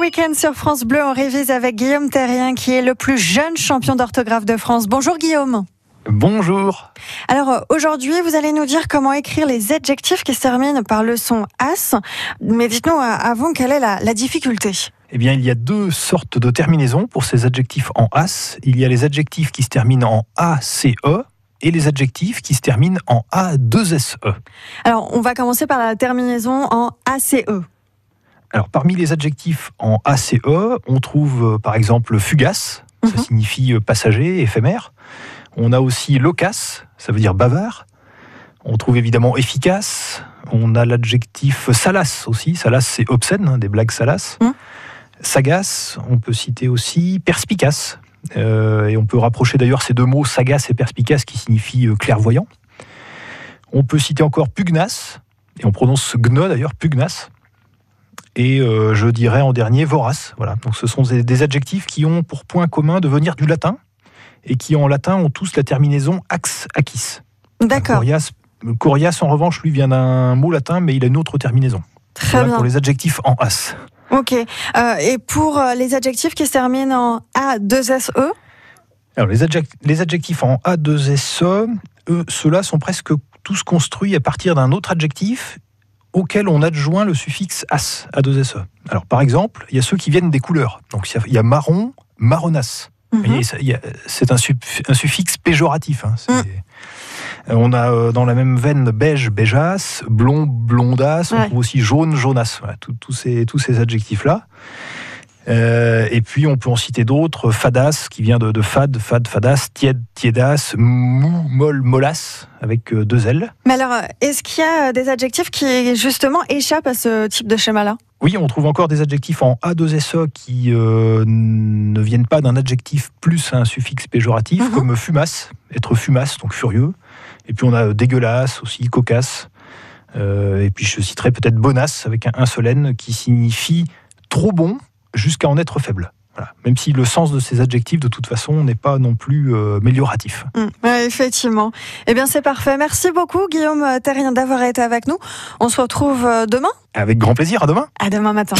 week-end sur France Bleu, on révise avec Guillaume Terrien, qui est le plus jeune champion d'orthographe de France. Bonjour Guillaume. Bonjour. Alors aujourd'hui, vous allez nous dire comment écrire les adjectifs qui se terminent par le son as. Mais dites-nous euh, avant, quelle est la, la difficulté? Eh bien, il y a deux sortes de terminaisons pour ces adjectifs en as. Il y a les adjectifs qui se terminent en ACE et les adjectifs qui se terminent en A2SE. Alors, on va commencer par la terminaison en ACE. Alors, parmi les adjectifs en ACE, on trouve euh, par exemple fugace, ça Mhm. signifie euh, passager, éphémère. On a aussi loquace, ça veut dire bavard. On trouve évidemment efficace. On a l'adjectif salace aussi. Salace, c'est obscène, hein, des blagues salaces. Mhm. Sagace, on peut citer aussi perspicace. Euh, et on peut rapprocher d'ailleurs ces deux mots, sagace et perspicace, qui signifient clairvoyant. On peut citer encore pugnace, et on prononce gna d'ailleurs, pugnace. Et euh, je dirais en dernier vorace. Voilà. Donc ce sont des, des adjectifs qui ont pour point commun de venir du latin et qui en latin ont tous la terminaison ax aquis. D'accord, coriace, en revanche, lui vient d'un mot latin, mais il a une autre terminaison. très Voilà bien. pour les adjectifs en as. Ok. Euh, et pour euh, les adjectifs qui se terminent en A2SE Alors, les, adjec- les adjectifs en A2SE, eux, ceux-là sont presque tous construits à partir d'un autre adjectif auquel on adjoint le suffixe as, A2SE. Alors, par exemple, il y a ceux qui viennent des couleurs. Donc, il y a- marron, marronasse. Mhm. C'est un, suff- un suffixe péjoratif. hein. Mm. Euh, On a euh, dans la même veine beige, beigeasse, blond, blondasse, on trouve aussi jaune, jaunasse. Voilà, tout- tous ces, tous ces adjectifs-là. Euh, et puis on peut en citer d'autres, fadasse qui vient de, de fade, fade, fadasse, tiède, tiédasse, mou, molle, molasse avec euh, deux L. Mais alors, est-ce qu'il y a des adjectifs qui justement échappent à ce type de schéma-là? Oui, on trouve encore des adjectifs en A2SE qui euh, ne viennent pas d'un adjectif plus un suffixe péjoratif, Mhm. comme fumasse, être fumasse, donc furieux. Et puis on a dégueulasse aussi, cocasse. Euh, et puis je citerai peut-être bonasse avec un, N qui signifie trop bon jusqu'à en être faible. Voilà. Même si le sens de ces adjectifs, de toute façon, n'est pas non plus euh, amélioratif. Mm, ouais, Effectivement. Eh bien, c'est parfait. Merci beaucoup, Guillaume Terrien, d'avoir été avec nous. On se retrouve euh, demain. Avec grand plaisir, à demain À demain matin.